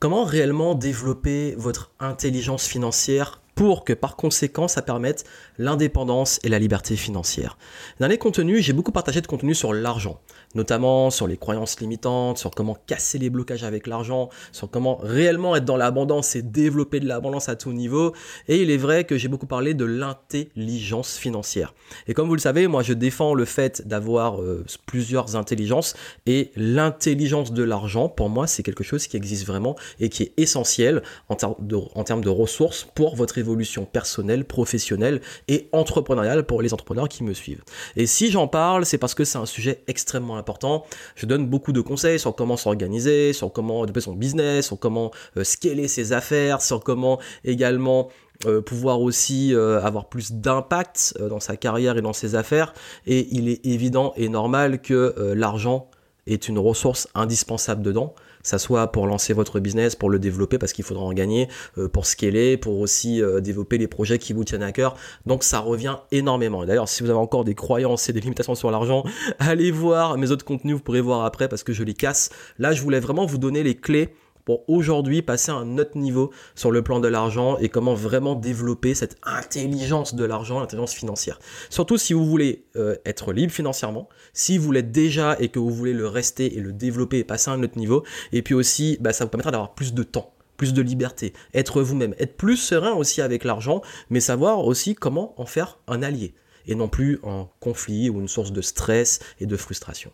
Comment réellement développer votre intelligence financière pour que par conséquent ça permette l'indépendance et la liberté financière. Dans les contenus, j'ai beaucoup partagé de contenu sur l'argent, notamment sur les croyances limitantes, sur comment casser les blocages avec l'argent, sur comment réellement être dans l'abondance et développer de l'abondance à tout niveau. Et il est vrai que j'ai beaucoup parlé de l'intelligence financière. Et comme vous le savez, moi je défends le fait d'avoir euh, plusieurs intelligences et l'intelligence de l'argent, pour moi, c'est quelque chose qui existe vraiment et qui est essentiel en, en termes de ressources pour votre évolution personnelle, professionnelle et entrepreneuriale pour les entrepreneurs qui me suivent. Et si j'en parle, c'est parce que c'est un sujet extrêmement important. Je donne beaucoup de conseils sur comment s'organiser, sur comment développer son business, sur comment euh, scaler ses affaires, sur comment également euh, pouvoir aussi euh, avoir plus d'impact dans sa carrière et dans ses affaires. Et il est évident et normal que l'argent est une ressource indispensable dedans ça soit pour lancer votre business, pour le développer parce qu'il faudra en gagner, euh, pour scaler, pour aussi euh, développer les projets qui vous tiennent à cœur. Donc ça revient énormément. D'ailleurs, si vous avez encore des croyances et des limitations sur l'argent, allez voir mes autres contenus, vous pourrez voir après parce que je les casse. Là, je voulais vraiment vous donner les clés pour aujourd'hui passer à un autre niveau sur le plan de l'argent et comment vraiment développer cette intelligence de l'argent, l'intelligence financière. Surtout si vous voulez euh, être libre financièrement, si vous l'êtes déjà et que vous voulez le rester et le développer et passer à un autre niveau. Et puis aussi, bah, ça vous permettra d'avoir plus de temps plus de liberté, être vous-même, être plus serein aussi avec l'argent, mais savoir aussi comment en faire un allié et non plus un conflit ou une source de stress et de frustration.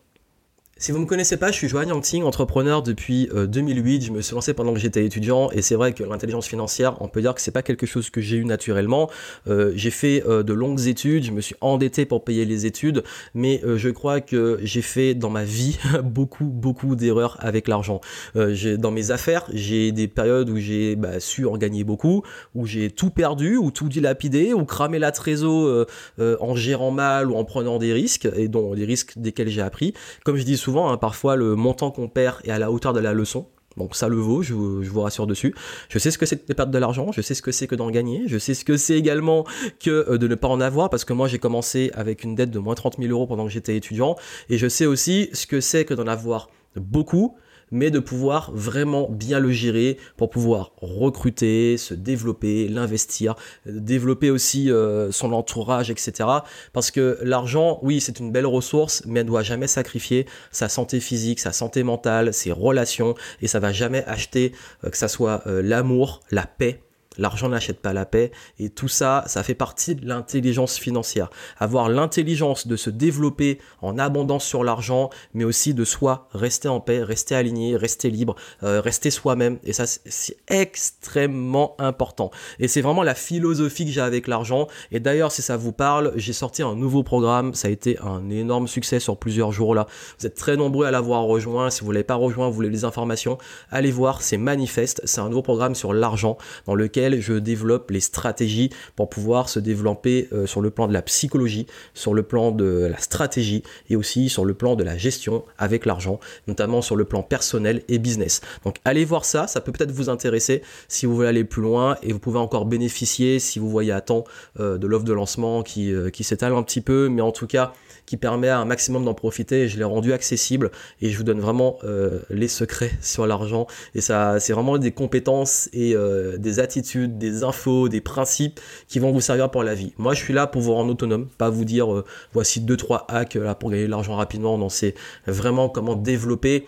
Si vous ne me connaissez pas, je suis Joanne Yangting, entrepreneur depuis 2008. Euh, je me suis lancé pendant que j'étais étudiant et c'est vrai que l'intelligence financière, on peut dire que c'est pas quelque chose que j'ai eu naturellement. Euh, j'ai fait euh, de longues études, je me suis endetté pour payer les études, mais je crois que j'ai fait dans ma vie beaucoup, beaucoup d'erreurs avec l'argent. dans mes affaires, j'ai des périodes où j'ai bah, su en gagner beaucoup, où j'ai tout perdu, ou tout dilapidé, ou cramé la trésor en gérant mal ou en prenant des risques, et dont des risques desquels j'ai appris. Comme je dis souvent, hein, parfois le montant qu'on perd est à la hauteur de la leçon. Donc ça le vaut, je vous, rassure dessus. Je sais ce que c'est de perdre de l'argent, je sais ce que c'est que d'en gagner, je sais ce que c'est également que euh, de ne pas en avoir, parce que moi j'ai commencé avec une dette de moins 30 000 euros pendant que j'étais étudiant, et je sais aussi ce que c'est que d'en avoir beaucoup, mais de pouvoir vraiment bien le gérer pour pouvoir recruter, se développer, l'investir, développer aussi euh, son entourage, etc. Parce que l'argent, oui, c'est une belle ressource, mais elle ne doit jamais sacrifier sa santé physique, sa santé mentale, ses relations, et ça va jamais acheter euh, que ça soit euh, l'amour, la paix L'argent n'achète pas la paix et tout ça, ça fait partie de l'intelligence financière. Avoir l'intelligence de se développer en abondance sur l'argent, mais aussi de soi rester en paix, rester aligné, rester libre, euh, rester soi-même. Et ça, c'est extrêmement important. Et c'est vraiment la philosophie que j'ai avec l'argent. Et d'ailleurs, si ça vous parle, j'ai sorti un nouveau programme. Ça a été un énorme succès sur plusieurs jours là. Vous êtes très nombreux à l'avoir rejoint. Si vous ne l'avez pas rejoint, vous voulez des informations, allez voir. C'est Manifeste. C'est un nouveau programme sur l'argent dans lequel je développe les stratégies pour pouvoir se développer euh, sur le plan de la psychologie, sur le plan de la stratégie et aussi sur le plan de la gestion avec l'argent, notamment sur le plan personnel et business. Donc allez voir ça, ça peut peut-être vous intéresser si vous voulez aller plus loin et vous pouvez encore bénéficier si vous voyez à temps euh, de l'offre de lancement euh, qui s'étale un petit peu, mais en tout cas qui permet à un maximum d'en profiter. je l'ai rendu accessible et je vous donne vraiment euh, les secrets sur l'argent. Et ça, c'est vraiment des compétences et euh, des attitudes, des infos, des principes qui vont vous servir pour la vie. Moi, je suis là pour vous rendre autonome, pas vous dire euh, voici deux trois hacks là pour gagner de l'argent rapidement. Non, c'est vraiment comment développer.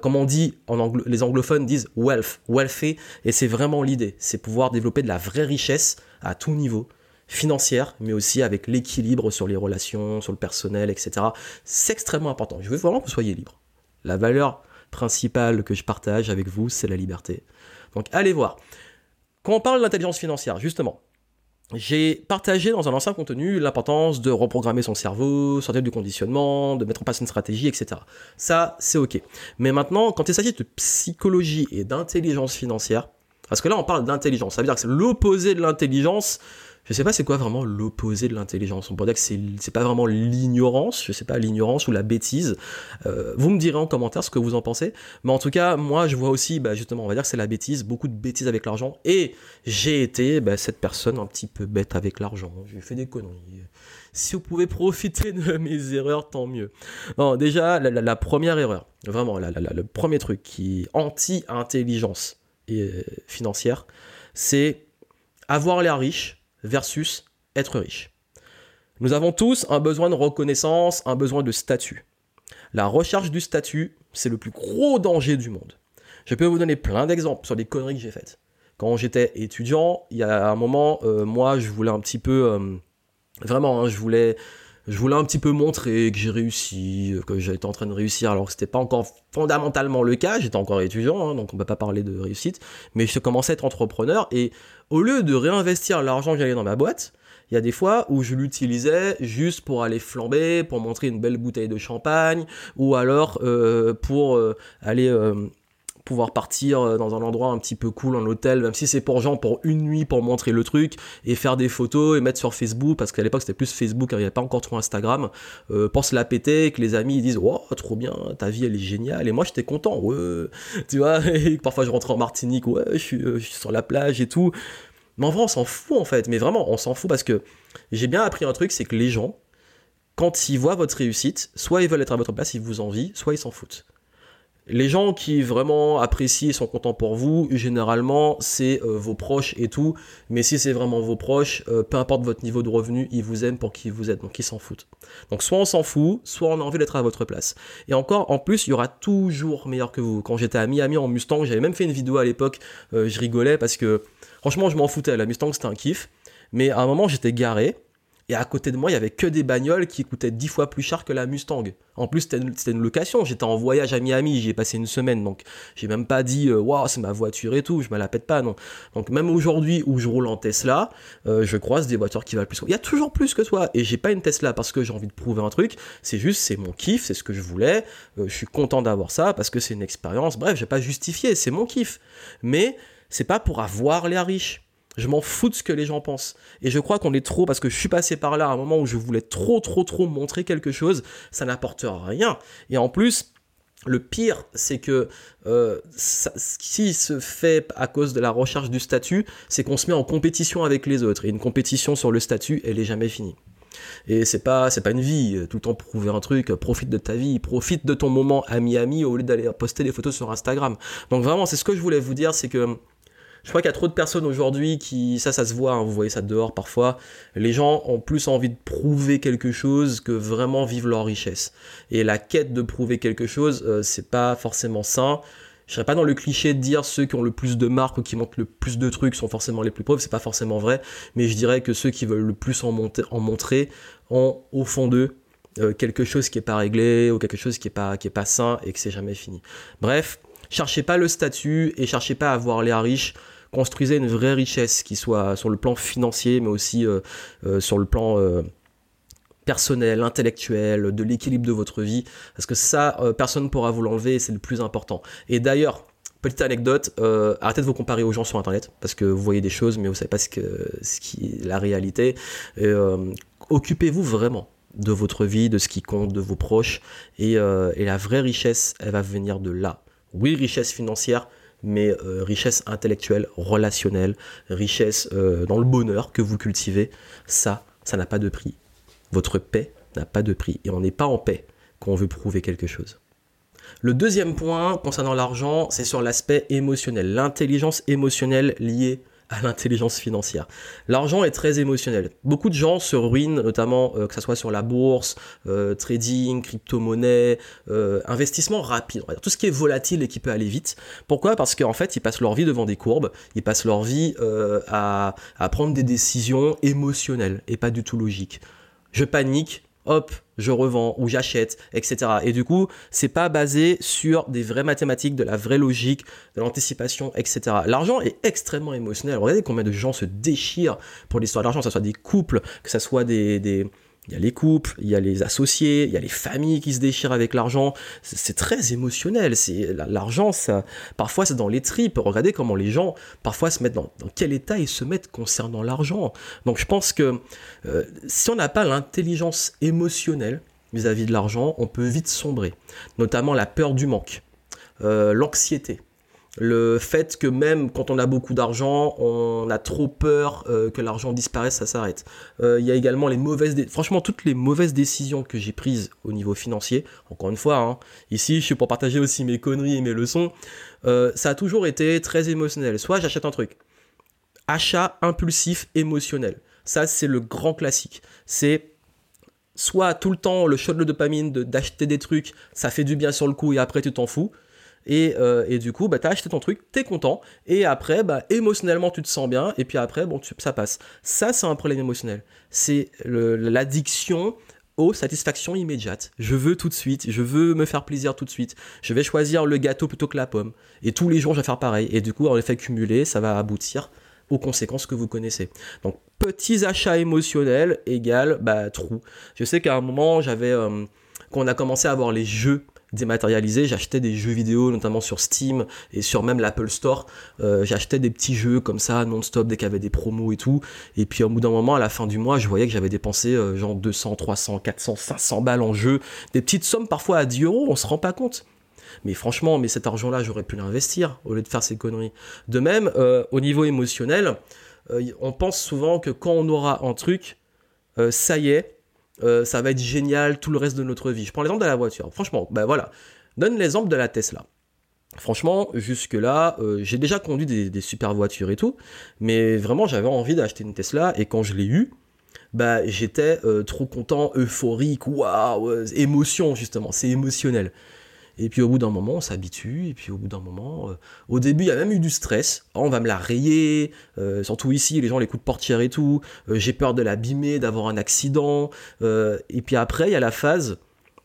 comme on dit, les anglophones disent wealth, wealthy, et c'est vraiment l'idée, c'est pouvoir développer de la vraie richesse à tout niveau, financière, mais aussi avec l'équilibre sur les relations, sur le personnel, etc. C'est extrêmement important. Je veux vraiment que vous soyez libre. La valeur principale que je partage avec vous, c'est la liberté. Donc allez voir. Quand on parle d'intelligence financière, justement, j'ai partagé dans un ancien contenu l'importance de reprogrammer son cerveau, sortir du conditionnement, de mettre en place une stratégie, etc. Ça, c'est ok. Mais maintenant, quand il s'agit de psychologie et d'intelligence financière, parce que là, on parle d'intelligence, ça veut dire que c'est l'opposé de l'intelligence, je sais pas c'est quoi vraiment l'opposé de l'intelligence. On pourrait dire que c'est, pas vraiment l'ignorance, je sais pas, l'ignorance ou la bêtise. Euh, vous me direz en commentaire ce que vous en pensez. Mais en tout cas, moi, je vois aussi, bah, justement, on va dire que c'est la bêtise, beaucoup de bêtises avec l'argent. Et j'ai été bah, cette personne un petit peu bête avec l'argent. J'ai fait des conneries. Si vous pouvez profiter de mes erreurs, tant mieux. Déjà, la, première erreur, vraiment, le premier truc qui est anti-intelligence, et financière, c'est avoir l'air riche versus être riche. Nous avons tous un besoin de reconnaissance, un besoin de statut. La recherche du statut, c'est le plus gros danger du monde. Je peux vous donner plein d'exemples sur des conneries que j'ai faites. Quand j'étais étudiant, il y a un moment, euh, moi, je voulais un petit peu, euh, vraiment, hein, je voulais, je voulais un petit peu montrer que j'ai réussi, que j'étais en train de réussir, alors que c'était pas encore fondamentalement le cas. J'étais encore étudiant, hein, donc on peut pas parler de réussite. Mais je commençais à être entrepreneur et au lieu de réinvestir l'argent que j'allais dans ma boîte, il y a des fois où je l'utilisais juste pour aller flamber, pour montrer une belle bouteille de champagne, ou alors euh, pour aller pouvoir partir euh, dans un endroit un petit peu cool en hôtel, même si c'est pour genre pour une nuit pour montrer le truc et faire des photos et mettre sur Facebook parce qu'à l'époque c'était plus Facebook, il n'y avait pas encore trop Instagram, euh, pour se la péter, que les amis ils disent oh trop bien, ta vie elle est géniale et moi j'étais content, ouais, tu vois, et parfois je rentre en Martinique, ouais, je suis, euh, je suis sur la plage et tout, mais en vrai on s'en fout en fait, mais vraiment on s'en fout parce que j'ai bien appris un truc, c'est que les gens quand ils voient votre réussite, soit ils veulent être à votre place, ils vous envient, soit ils s'en foutent. Les gens qui vraiment apprécient et sont contents pour vous, généralement, c'est euh, vos proches et tout. Mais si c'est vraiment vos proches, euh, peu importe votre niveau de revenu, ils vous aiment pour qui vous êtes. Donc ils s'en foutent. Donc soit on s'en fout, soit on a envie d'être à votre place. Et encore, en plus, il y aura toujours meilleur que vous. Quand j'étais à Miami en Mustang, j'avais même fait une vidéo à l'époque, euh, je rigolais parce que franchement, je m'en foutais. La Mustang, c'était un kiff. Mais à un moment, j'étais garé. Et à côté de moi, il y avait que des bagnoles qui coûtaient dix fois plus cher que la Mustang. En plus, c'était une, location. J'étais en voyage à Miami, j'y ai passé une semaine. Donc, j'ai même pas dit, euh, waouh, c'est ma voiture et tout. Je me la pète pas, non. Donc, même aujourd'hui où je roule en Tesla, euh, je croise des voitures qui valent plus. Il y a toujours plus que toi. Et j'ai pas une Tesla parce que j'ai envie de prouver un truc. C'est juste, c'est mon kiff, c'est ce que je voulais. Euh, je suis content d'avoir ça parce que c'est une expérience. Bref, j'ai pas justifié, c'est mon kiff. Mais c'est pas pour avoir les riches. Je m'en fous de ce que les gens pensent. Et je crois qu'on est trop, parce que je suis passé par là à un moment où je voulais trop, trop, trop montrer quelque chose, ça n'apporte rien. Et en plus, le pire, c'est que euh, ce se fait à cause de la recherche du statut, c'est qu'on se met en compétition avec les autres. Et une compétition sur le statut, elle est jamais finie. Et c'est pas, c'est pas une vie. Tout le temps prouver un truc, profite de ta vie, profite de ton moment à Miami au lieu d'aller poster des photos sur Instagram. Donc vraiment, c'est ce que je voulais vous dire, c'est que je crois qu'il y a trop de personnes aujourd'hui qui, ça, ça se voit, hein, vous voyez ça dehors parfois. Les gens ont plus envie de prouver quelque chose que vraiment vivre leur richesse. Et la quête de prouver quelque chose, euh, c'est pas forcément sain. Je serais pas dans le cliché de dire ceux qui ont le plus de marques ou qui montrent le plus de trucs sont forcément les plus pauvres, c'est pas forcément vrai, mais je dirais que ceux qui veulent le plus en, montrer ont au fond d'eux euh, quelque chose qui est pas réglé ou quelque chose qui est pas qui sain et que c'est jamais fini. Bref, cherchez pas le statut et cherchez pas à avoir l'air riche construisez une vraie richesse qui soit sur le plan financier, mais aussi euh, euh, sur le plan euh, personnel, intellectuel, de l'équilibre de votre vie, parce que ça, personne ne pourra vous l'enlever c'est le plus important. Et d'ailleurs, petite anecdote, arrêtez de vous comparer aux gens sur Internet, parce que vous voyez des choses, mais vous savez pas ce, que, qui est la réalité. Occupez-vous vraiment de votre vie, de ce qui compte, de vos proches, et, et la vraie richesse, elle va venir de là. Oui, richesse financière, mais euh, richesse intellectuelle, relationnelle, richesse euh, dans le bonheur que vous cultivez, ça, ça n'a pas de prix. Votre paix n'a pas de prix. Et on n'est pas en paix quand on veut prouver quelque chose. Le deuxième point concernant l'argent, c'est sur l'aspect émotionnel, l'intelligence émotionnelle liée l'intelligence financière. L'argent est très émotionnel. Beaucoup de gens se ruinent, notamment euh, que ce soit sur la bourse, euh, trading, crypto-monnaie, euh, investissement rapide, tout ce qui est volatile et qui peut aller vite. Pourquoi? Parce qu'en fait, ils passent leur vie devant des courbes, ils passent leur vie à prendre des décisions émotionnelles et pas du tout logiques. Je panique, hop, je revends ou j'achète, etc. Et du coup, c'est pas basé sur des vraies mathématiques, de la vraie logique, de l'anticipation, etc. L'argent est extrêmement émotionnel. Regardez combien de gens se déchirent pour l'histoire de l'argent, que ce soit des couples, que ce soit des, des il y a les couples, il y a les associés, il y a les familles qui se déchirent avec l'argent. C'est très émotionnel. L'argent, parfois c'est dans les tripes. Regardez comment les gens parfois se mettent dans, dans quel état ils se mettent concernant l'argent. Donc je pense que euh, si on n'a pas l'intelligence émotionnelle vis-à-vis de l'argent, on peut vite sombrer. Notamment la peur du manque, euh, l'anxiété. Le fait que même quand on a beaucoup d'argent, on a trop peur euh, que l'argent disparaisse, ça s'arrête. Euh, il y a également les mauvaises, franchement toutes les mauvaises décisions que j'ai prises au niveau financier. Encore une fois, hein, ici je suis pour partager aussi mes conneries et mes leçons. Euh, ça a toujours été très émotionnel. Soit j'achète un truc, achat impulsif émotionnel. Ça c'est le grand classique. C'est soit tout le temps le shot de dopamine d'acheter des trucs, ça fait du bien sur le coup et après tu t'en fous euh, et, du coup, bah, tu as acheté ton truc, tu es content, et après, bah, émotionnellement, tu te sens bien, et puis après, bon, ça passe. Ça, c'est un problème émotionnel. C'est l'addiction aux satisfactions immédiates. Je veux tout de suite, je veux me faire plaisir tout de suite. Je vais choisir le gâteau plutôt que la pomme. Et tous les jours, je vais faire pareil. Et du coup, en effet cumulé, ça va aboutir aux conséquences que vous connaissez. Donc, petits achats émotionnels égale bah, trou. Je sais qu'à un moment, j'avais... Euh, a commencé à avoir les jeux dématérialisé, j'achetais des jeux vidéo, notamment sur Steam et sur même l'Apple Store. Euh, j'achetais des petits jeux comme ça, non-stop, dès qu'il y avait des promos et tout. Et puis au bout d'un moment, à la fin du mois, je voyais que j'avais dépensé euh, genre 200, 300, 400, 500 balles en jeux. Des petites sommes parfois à 10 euros, on se rend pas compte. Mais franchement, mais cet argent-là, j'aurais pu l'investir au lieu de faire ces conneries. De même, euh, au niveau émotionnel, on pense souvent que quand on aura un truc, ça y est, euh, ça va être génial tout le reste de notre vie. Je prends l'exemple de la voiture. Franchement, ben voilà. Donne l'exemple de la Tesla. Franchement, jusque-là, euh, j'ai déjà conduit des, super voitures et tout, mais vraiment j'avais envie d'acheter une Tesla et quand je l'ai eu, bah j'étais euh, trop content, euphorique, waouh, émotion justement, c'est émotionnel. Et puis au bout d'un moment, on s'habitue. Et puis au bout d'un moment, euh, au début, il y a même eu du stress. Oh, on va me la rayer. Euh, surtout ici, les gens les coups de portière et tout. Euh, j'ai peur de l'abîmer, d'avoir un accident. et puis après, il y a la phase.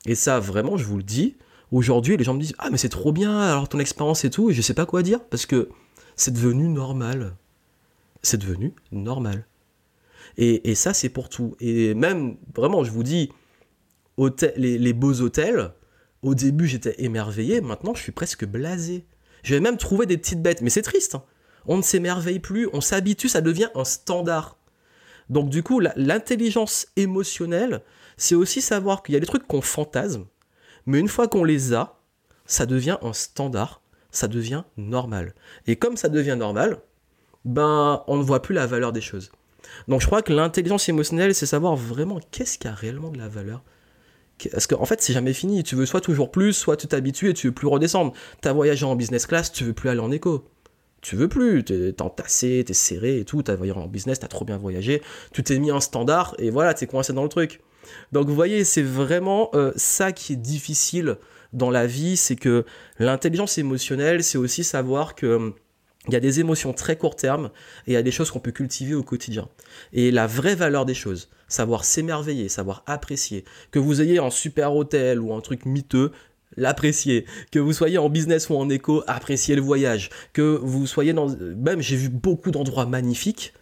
Et ça, vraiment, je vous le dis. Aujourd'hui, les gens me disent Ah, mais c'est trop bien, alors ton expérience et tout. Et je sais pas quoi dire. Parce que c'est devenu normal. C'est devenu normal. Et, ça, c'est pour tout. Et même, vraiment, je vous dis, les beaux hôtels, au début, j'étais émerveillé, maintenant, je suis presque blasé. Je vais même trouver des petites bêtes, mais c'est triste. Hein. On ne s'émerveille plus, on s'habitue, ça devient un standard. Donc du coup, l'intelligence émotionnelle, c'est aussi savoir qu'il y a des trucs qu'on fantasme, mais une fois qu'on les a, ça devient un standard, ça devient normal. Et comme ça devient normal, ben on ne voit plus la valeur des choses. Donc je crois que l'intelligence émotionnelle, c'est savoir vraiment qu'est-ce qui a réellement de la valeur parce qu'en en fait, c'est jamais fini. Tu veux soit toujours plus, soit tu t'habitues et tu veux plus redescendre. T'as voyagé en business class, tu veux plus aller en éco. Tu veux plus, t'es entassé, t'es serré et tout, t'as voyagé en business, t'as trop bien voyagé, tu t'es mis un standard et voilà, t'es coincé dans le truc. Donc vous voyez, c'est vraiment euh, ça qui est difficile dans la vie, c'est que l'intelligence émotionnelle, c'est aussi savoir que hum, il y a des émotions très court terme et il y a des choses qu'on peut cultiver au quotidien. Et la vraie valeur des choses, savoir s'émerveiller, savoir apprécier, que vous ayez un super hôtel ou un truc miteux, l'apprécier, que vous soyez en business ou en éco, apprécier le voyage, que vous soyez dans... Même j'ai vu beaucoup d'endroits magnifiques,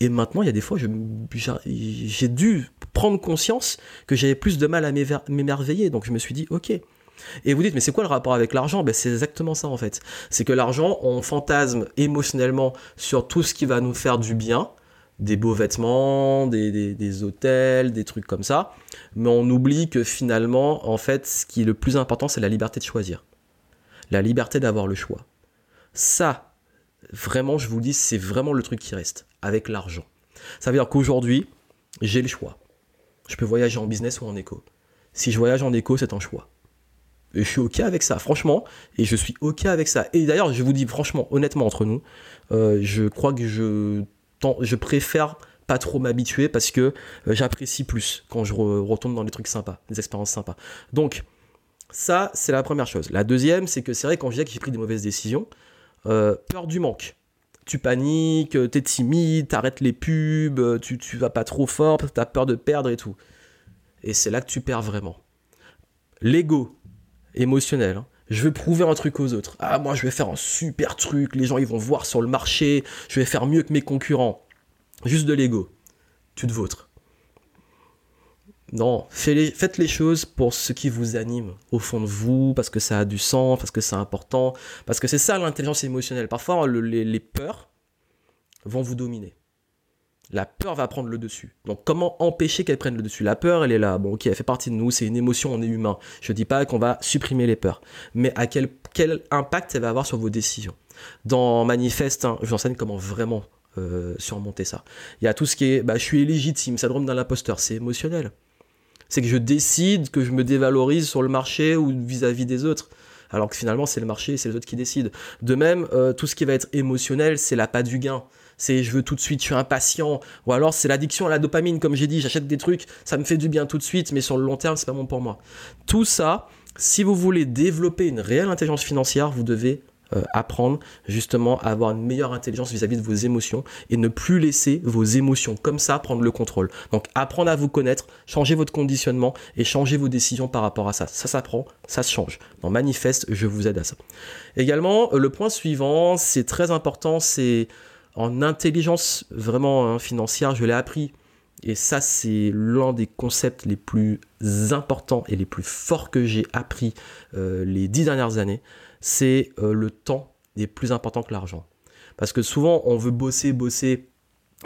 et maintenant il y a des fois j'ai dû prendre conscience que j'avais plus de mal à m'émerveiller, donc je me suis dit ok, et vous dites, mais c'est quoi le rapport avec l'argent? Ben, C'est exactement ça en fait. C'est que l'argent, on fantasme émotionnellement sur tout ce qui va nous faire du bien, des beaux vêtements, des, hôtels, des trucs comme ça. Mais on oublie que finalement, en fait, ce qui est le plus important, c'est la liberté de choisir. La liberté d'avoir le choix. Ça, vraiment, je vous le dis, c'est vraiment le truc qui reste avec l'argent. Ça veut dire qu'aujourd'hui, j'ai le choix. Je peux voyager en business ou en éco. Si je voyage en éco, c'est un choix. Et je suis ok avec ça, franchement, et je suis ok avec ça. Et d'ailleurs, je vous dis franchement, honnêtement entre nous, euh, je crois que je, je préfère pas trop m'habituer parce que euh, j'apprécie plus quand je retourne dans des trucs sympas, des expériences sympas. Donc, ça, c'est la première chose. La deuxième, c'est que c'est vrai, quand je disais que j'ai pris des mauvaises décisions, euh, peur du manque. Tu paniques, t'es timide, t'arrêtes les pubs, tu, tu vas pas trop fort t'as peur de perdre et tout. Et c'est là que tu perds vraiment. L'ego, émotionnel. Hein. Je veux prouver un truc aux autres. Ah, moi, je vais faire un super truc. Les gens, ils vont voir sur le marché. Je vais faire mieux que mes concurrents. Juste de l'ego. Tu te vôtres. Non, faites les choses pour ce qui vous anime au fond de vous, parce que ça a du sens, parce que c'est important, parce que c'est ça l'intelligence émotionnelle. Parfois, les peurs vont vous dominer la peur va prendre le dessus. Donc comment empêcher qu'elle prenne le dessus? La peur, elle est là. Bon, ok, elle fait partie de nous, c'est une émotion, on est humain. Je dis pas qu'on va supprimer les peurs, mais à quel, quel impact elle va avoir sur vos décisions? Dans Manifeste, hein, je vous enseigne comment vraiment euh, surmonter ça. Il y a tout ce qui est, bah, je suis illégitime, syndrome d'un imposteur, c'est émotionnel. C'est que je décide que je me dévalorise sur le marché ou vis-à-vis des autres. Alors que finalement, c'est le marché c'est les autres qui décident. De même, euh, tout ce qui va être émotionnel, c'est la pas du gain. C'est je veux tout de suite, je suis impatient. Ou alors c'est l'addiction à la dopamine, comme j'ai dit, j'achète des trucs, ça me fait du bien tout de suite, mais sur le long terme, c'est pas bon pour moi. Tout ça, si vous voulez développer une réelle intelligence financière, vous devez euh, apprendre justement à avoir une meilleure intelligence vis-à-vis de vos émotions et ne plus laisser vos émotions comme ça prendre le contrôle. Donc apprendre à vous connaître, changer votre conditionnement et changer vos décisions par rapport à ça. Ça s'apprend, ça se change. Dans Manifeste, je vous aide à ça. Également, le point suivant, c'est très important, c'est en intelligence vraiment hein, financière, je l'ai appris. Et ça, c'est l'un des concepts les plus importants et les plus forts que j'ai appris euh, les dix dernières années c'est euh, le temps est plus important que l'argent. Parce que souvent, on veut bosser, bosser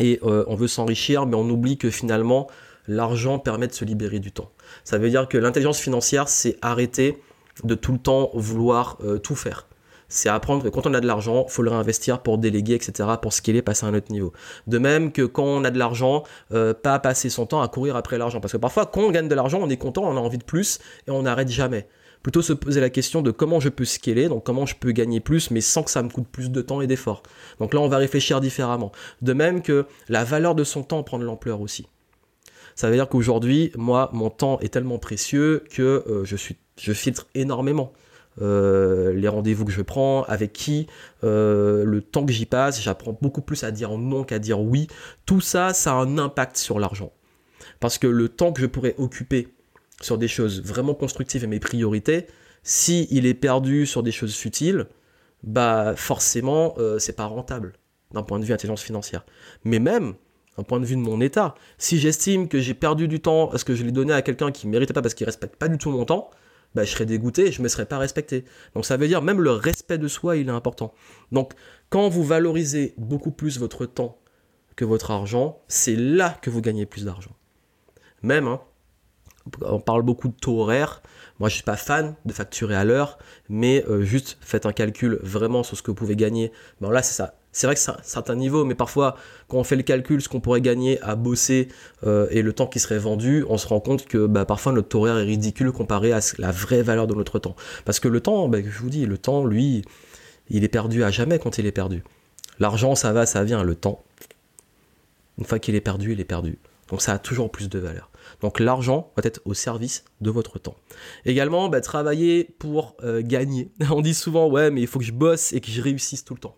et euh, on veut s'enrichir, mais on oublie que finalement, l'argent permet de se libérer du temps. Ça veut dire que l'intelligence financière, c'est arrêter de tout le temps vouloir tout faire. C'est apprendre que quand on a de l'argent, faut le réinvestir pour déléguer, etc., pour scaler, passer à un autre niveau. De même que quand on a de l'argent, pas passer son temps à courir après l'argent. Parce que parfois, quand on gagne de l'argent, on est content, on a envie de plus et on n'arrête jamais plutôt se poser la question de comment je peux scaler, donc comment je peux gagner plus, mais sans que ça me coûte plus de temps et d'efforts. Donc là, on va réfléchir différemment. De même que la valeur de son temps prend de l'ampleur aussi. Ça veut dire qu'aujourd'hui, moi, mon temps est tellement précieux que euh, je, suis, je filtre énormément. Euh, les rendez-vous que je prends, avec qui, euh, le temps que j'y passe, j'apprends beaucoup plus à dire non qu'à dire oui. Tout ça, ça a un impact sur l'argent. Parce que le temps que je pourrais occuper sur des choses vraiment constructives et mes priorités, si il est perdu sur des choses futiles, bah forcément euh, c'est pas rentable d'un point de vue intelligence financière. Mais même d'un point de vue de mon état, si j'estime que j'ai perdu du temps parce que je l'ai donné à quelqu'un qui ne méritait pas parce qu'il respecte pas du tout mon temps, bah, je serais dégoûté et je me serais pas respecté. Donc ça veut dire même le respect de soi, il est important. Donc quand vous valorisez beaucoup plus votre temps que votre argent, c'est là que vous gagnez plus d'argent. Même, hein, on parle beaucoup de taux horaires. Moi, je suis pas fan de facturer à l'heure, mais euh, juste faites un calcul vraiment sur ce que vous pouvez gagner. Bon, là, c'est ça. C'est vrai que c'est un certain niveau, mais parfois, quand on fait le calcul, ce qu'on pourrait gagner à bosser euh, et le temps qui serait vendu, on se rend compte que bah, parfois notre horaire est ridicule comparé à la vraie valeur de notre temps. Parce que le temps, bah, je vous dis, le temps, lui, il est perdu à jamais quand il est perdu. L'argent, ça va, ça vient. Le temps, une fois qu'il est perdu, il est perdu. Donc ça a toujours plus de valeur. Donc l'argent va être au service de votre temps. Également, bah, travailler pour euh, gagner. On dit souvent, ouais, mais il faut que je bosse et que je réussisse tout le temps.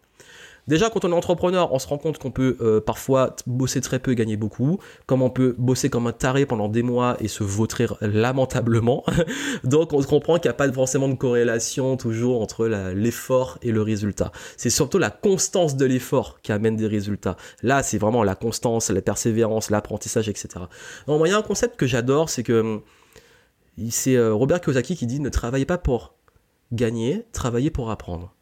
Déjà, quand on est entrepreneur, on se rend compte qu'on peut euh, parfois bosser très peu et gagner beaucoup, comme on peut bosser comme un taré pendant des mois et se vautrer lamentablement. Donc, on se comprend qu'il n'y a pas forcément de corrélation toujours entre l'effort et le résultat. C'est surtout la constance de l'effort qui amène des résultats. Là, c'est vraiment la constance, la persévérance, l'apprentissage, etc. Il y a un concept que j'adore, c'est que c'est euh, Robert Kiyosaki qui dit ne travaillez pas pour gagner, travaillez pour apprendre.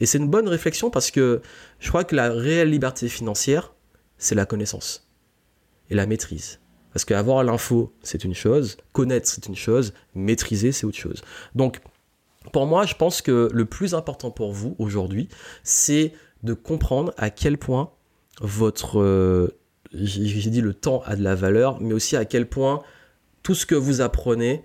Et c'est une bonne réflexion parce que je crois que la réelle liberté financière, c'est la connaissance et la maîtrise. Parce qu'avoir l'info, c'est une chose, connaître, c'est une chose, maîtriser, c'est autre chose. Donc, pour moi, je pense que le plus important pour vous aujourd'hui, c'est de comprendre à quel point votre, euh, j'ai dit le temps a de la valeur, mais aussi à quel point tout ce que vous apprenez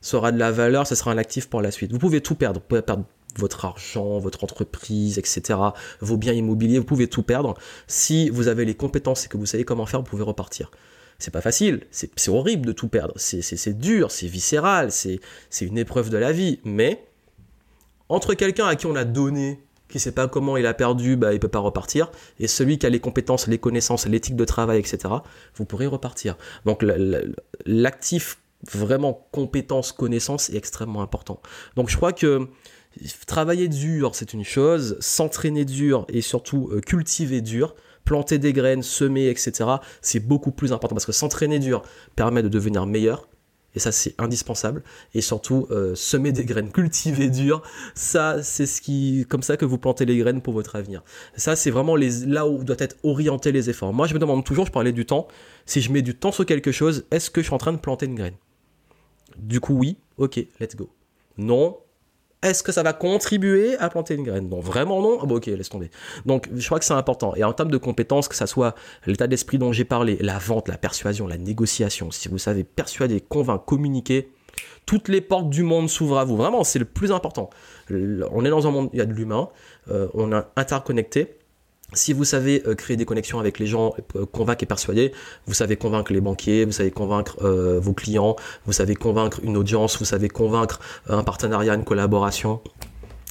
sera de la valeur, ce sera un actif pour la suite. Vous pouvez tout perdre. Vous pouvez perdre votre argent, votre entreprise, etc., vos biens immobiliers, vous pouvez tout perdre. Si vous avez les compétences et que vous savez comment faire, vous pouvez repartir. C'est pas facile, c'est horrible de tout perdre, c'est dur, c'est viscéral, c'est une épreuve de la vie, mais entre quelqu'un à qui on a donné, qui sait pas comment il a perdu, bah, il peut pas repartir, et celui qui a les compétences, les connaissances, l'éthique de travail, etc., vous pourrez repartir. Donc l'actif vraiment compétence, connaissance est extrêmement important. Donc je crois que travailler dur, c'est une chose, s'entraîner dur et surtout euh, cultiver dur, planter des graines, semer, etc., c'est beaucoup plus important parce que s'entraîner dur permet de devenir meilleur. Et ça, c'est indispensable. Et surtout, euh, semer des graines, cultiver dur, ça, c'est ce qui, comme ça que vous plantez les graines pour votre avenir. Ça, c'est vraiment là où doivent être orientés les efforts. Moi, je me demande toujours, je parlais du temps, si je mets du temps sur quelque chose, est-ce que je suis en train de planter une graine? Du coup, oui, ok, let's go. Non, est-ce que ça va contribuer à planter une graine? Non, vraiment non ah bon, Ok, laisse tomber. Donc, je crois que c'est important. Et en termes de compétences, que ça soit l'état d'esprit dont j'ai parlé, la vente, la persuasion, la négociation, si vous savez persuader, convaincre, communiquer, toutes les portes du monde s'ouvrent à vous. Vraiment, c'est le plus important. On est dans un monde, il y a de l'humain, euh, on est interconnecté. Si vous savez euh, créer des connexions avec les gens, euh, convaincre et persuader, vous savez convaincre les banquiers, vous savez convaincre vos clients, vous savez convaincre une audience, vous savez convaincre un partenariat, une collaboration,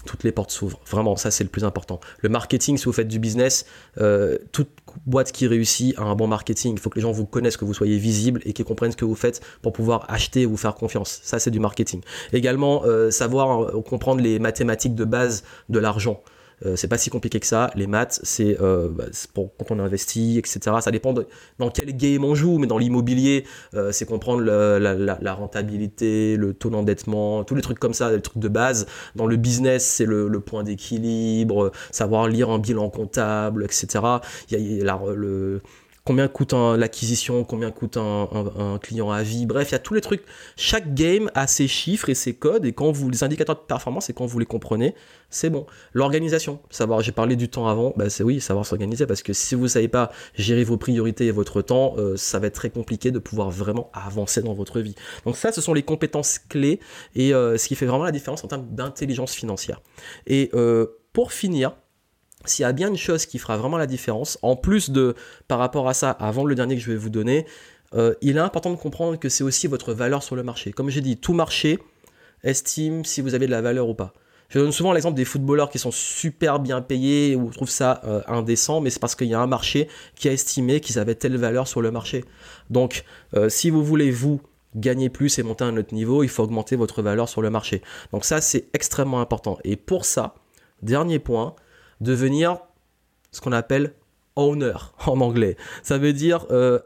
toutes les portes s'ouvrent. Vraiment, ça c'est le plus important. Le marketing, si vous faites du business, euh, toute boîte qui réussit a un bon marketing. Il faut que les gens vous connaissent, que vous soyez visible et qu'ils comprennent ce que vous faites pour pouvoir acheter et vous faire confiance. Ça c'est du marketing. Également, euh, savoir euh, comprendre les mathématiques de base de l'argent. Euh, c'est pas si compliqué que ça. Les maths, c'est euh, bah, pour quand on investit, etc. Ça dépend dans quel game on joue, mais dans l'immobilier, euh, c'est comprendre la, rentabilité, le taux d'endettement, tous les trucs comme ça, les trucs de base. Dans le business, c'est le, point d'équilibre, savoir lire un bilan comptable, etc. Il y a, le combien coûte l'acquisition, combien coûte un, client à vie, bref, il y a tous les trucs. Chaque game a ses chiffres et ses codes, et quand vous, les indicateurs de performance, et quand vous les comprenez, c'est bon. L'organisation, savoir, j'ai parlé du temps avant, bah c'est oui, savoir s'organiser, parce que si vous savez pas gérer vos priorités et votre temps, euh, ça va être très compliqué de pouvoir vraiment avancer dans votre vie. Donc ça, ce sont les compétences clés, et euh, ce qui fait vraiment la différence en termes d'intelligence financière. Et euh, pour finir, s'il y a bien une chose qui fera vraiment la différence, en plus de, par rapport à ça, avant le dernier que je vais vous donner, euh, il est important de comprendre que c'est aussi votre valeur sur le marché. Comme j'ai dit, tout marché estime si vous avez de la valeur ou pas. Je donne souvent l'exemple des footballeurs qui sont super bien payés ou trouvent ça euh, indécent, mais c'est parce qu'il y a un marché qui a estimé qu'ils avaient telle valeur sur le marché. Donc, euh, si vous voulez, vous, gagner plus et monter à un autre niveau, il faut augmenter votre valeur sur le marché. Donc ça, c'est extrêmement important. Et pour ça, dernier point, devenir ce qu'on appelle owner en anglais. Ça veut dire, euh,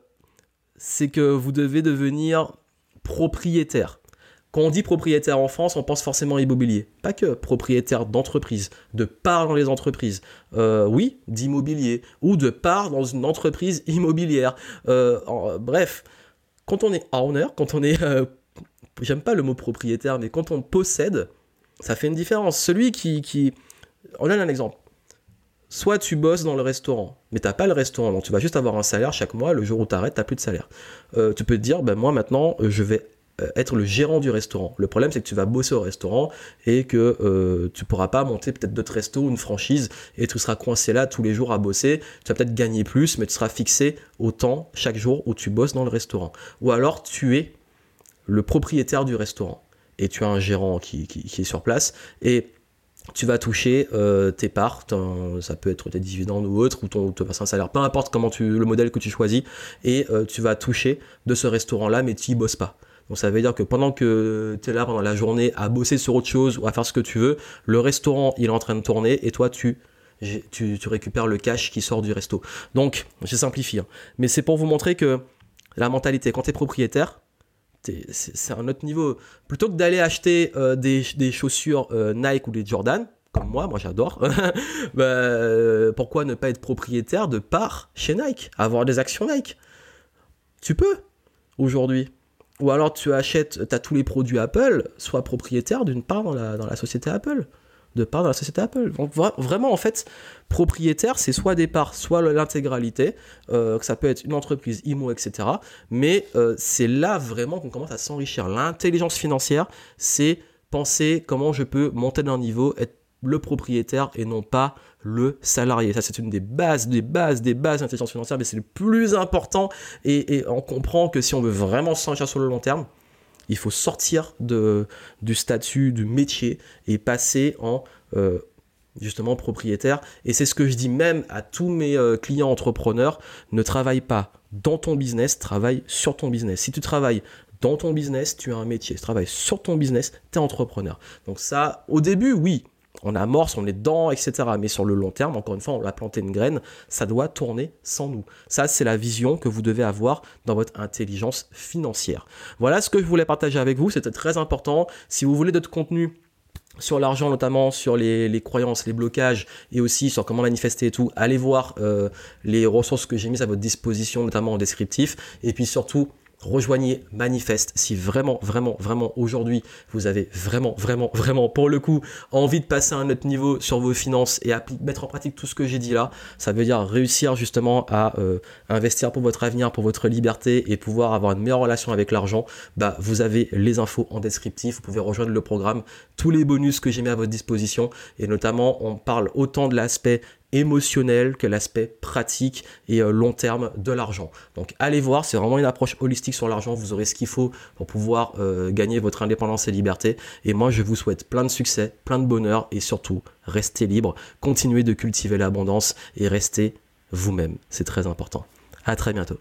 c'est que vous devez devenir propriétaire. Quand on dit propriétaire en France, on pense forcément immobilier. Pas que propriétaire d'entreprise, de part dans les entreprises. Euh, oui, d'immobilier. Ou de part dans une entreprise immobilière. Euh, bref, quand on est owner, quand on est... J'aime pas le mot propriétaire, mais quand on possède, ça fait une différence. Celui qui... On donne un exemple soit tu bosses dans le restaurant, mais t'as pas le restaurant, donc tu vas juste avoir un salaire chaque mois, le jour où tu arrêtes, t'as plus de salaire. Euh, tu peux te dire, ben moi maintenant, euh, je vais euh, être le gérant du restaurant. Le problème, c'est que tu vas bosser au restaurant et que euh, tu pourras pas monter peut-être d'autres restos ou une franchise et tu seras coincé là tous les jours à bosser. Tu vas peut-être gagner plus, mais tu seras fixé au temps chaque jour où tu bosses dans le restaurant. Ou alors, tu es le propriétaire du restaurant et tu as un gérant qui, qui est sur place et tu vas toucher euh, tes parts, ça peut être tes dividendes ou autre, ou ton, te un salaire, peu importe comment tu, le modèle que tu choisis, et euh, tu vas toucher de ce restaurant-là, mais tu y bosses pas. Donc ça veut dire que pendant que tu es là pendant la journée à bosser sur autre chose ou à faire ce que tu veux, le restaurant il est en train de tourner et toi tu tu, récupères le cash qui sort du resto. Donc, je simplifie, hein. mais c'est pour vous montrer que la mentalité, quand tu es propriétaire, c'est un autre niveau. Plutôt que d'aller acheter euh, des, chaussures euh, Nike ou des Jordan, comme moi, moi j'adore, bah, euh, pourquoi ne pas être propriétaire de parts chez Nike, avoir des actions Nike? Tu peux, aujourd'hui. Ou alors tu achètes, tu as tous les produits Apple, sois propriétaire d'une part dans la société Apple de part dans la société Apple. Donc vraiment, en fait, propriétaire, c'est soit des parts, soit l'intégralité, euh, que ça peut être une entreprise, IMO, etc. Mais euh, c'est là vraiment qu'on commence à s'enrichir. L'intelligence financière, c'est penser comment je peux monter d'un niveau, être le propriétaire et non pas le salarié. Ça, c'est une des bases, des bases, des bases d'intelligence financière, mais c'est le plus important. Et, on comprend que si on veut vraiment s'enrichir sur le long terme, il faut sortir du statut, du métier et passer en euh, justement propriétaire. Et c'est ce que je dis même à tous mes euh, clients entrepreneurs, ne travaille pas dans ton business, travaille sur ton business. Si tu travailles dans ton business, tu as un métier. Si tu travailles sur ton business, tu es entrepreneur. Donc ça, au début, oui, on amorce, on est dedans, etc. Mais sur le long terme, encore une fois, on a planté une graine, ça doit tourner sans nous. Ça, c'est la vision que vous devez avoir dans votre intelligence financière. Voilà ce que je voulais partager avec vous, c'était très important. Si vous voulez d'autres contenus, sur l'argent notamment, sur les, croyances, les blocages et aussi sur comment manifester et tout, allez voir euh, les ressources que j'ai mises à votre disposition notamment en descriptif et puis surtout rejoignez Manifeste si vraiment, vraiment, vraiment aujourd'hui vous avez vraiment, vraiment, vraiment pour le coup envie de passer à un autre niveau sur vos finances et mettre en pratique tout ce que j'ai dit là. Ça veut dire réussir justement à euh, investir pour votre avenir, pour votre liberté et pouvoir avoir une meilleure relation avec l'argent. Bah, vous avez les infos en descriptif. Vous pouvez rejoindre le programme, tous les bonus que j'ai mis à votre disposition et notamment on parle autant de l'aspect émotionnel que l'aspect pratique et euh, long terme de l'argent. Donc allez voir, c'est vraiment une approche holistique sur l'argent, vous aurez ce qu'il faut pour pouvoir euh, gagner votre indépendance et liberté. Et moi je vous souhaite plein de succès, plein de bonheur et surtout restez libre, continuez de cultiver l'abondance et restez vous-même, c'est très important. À très bientôt.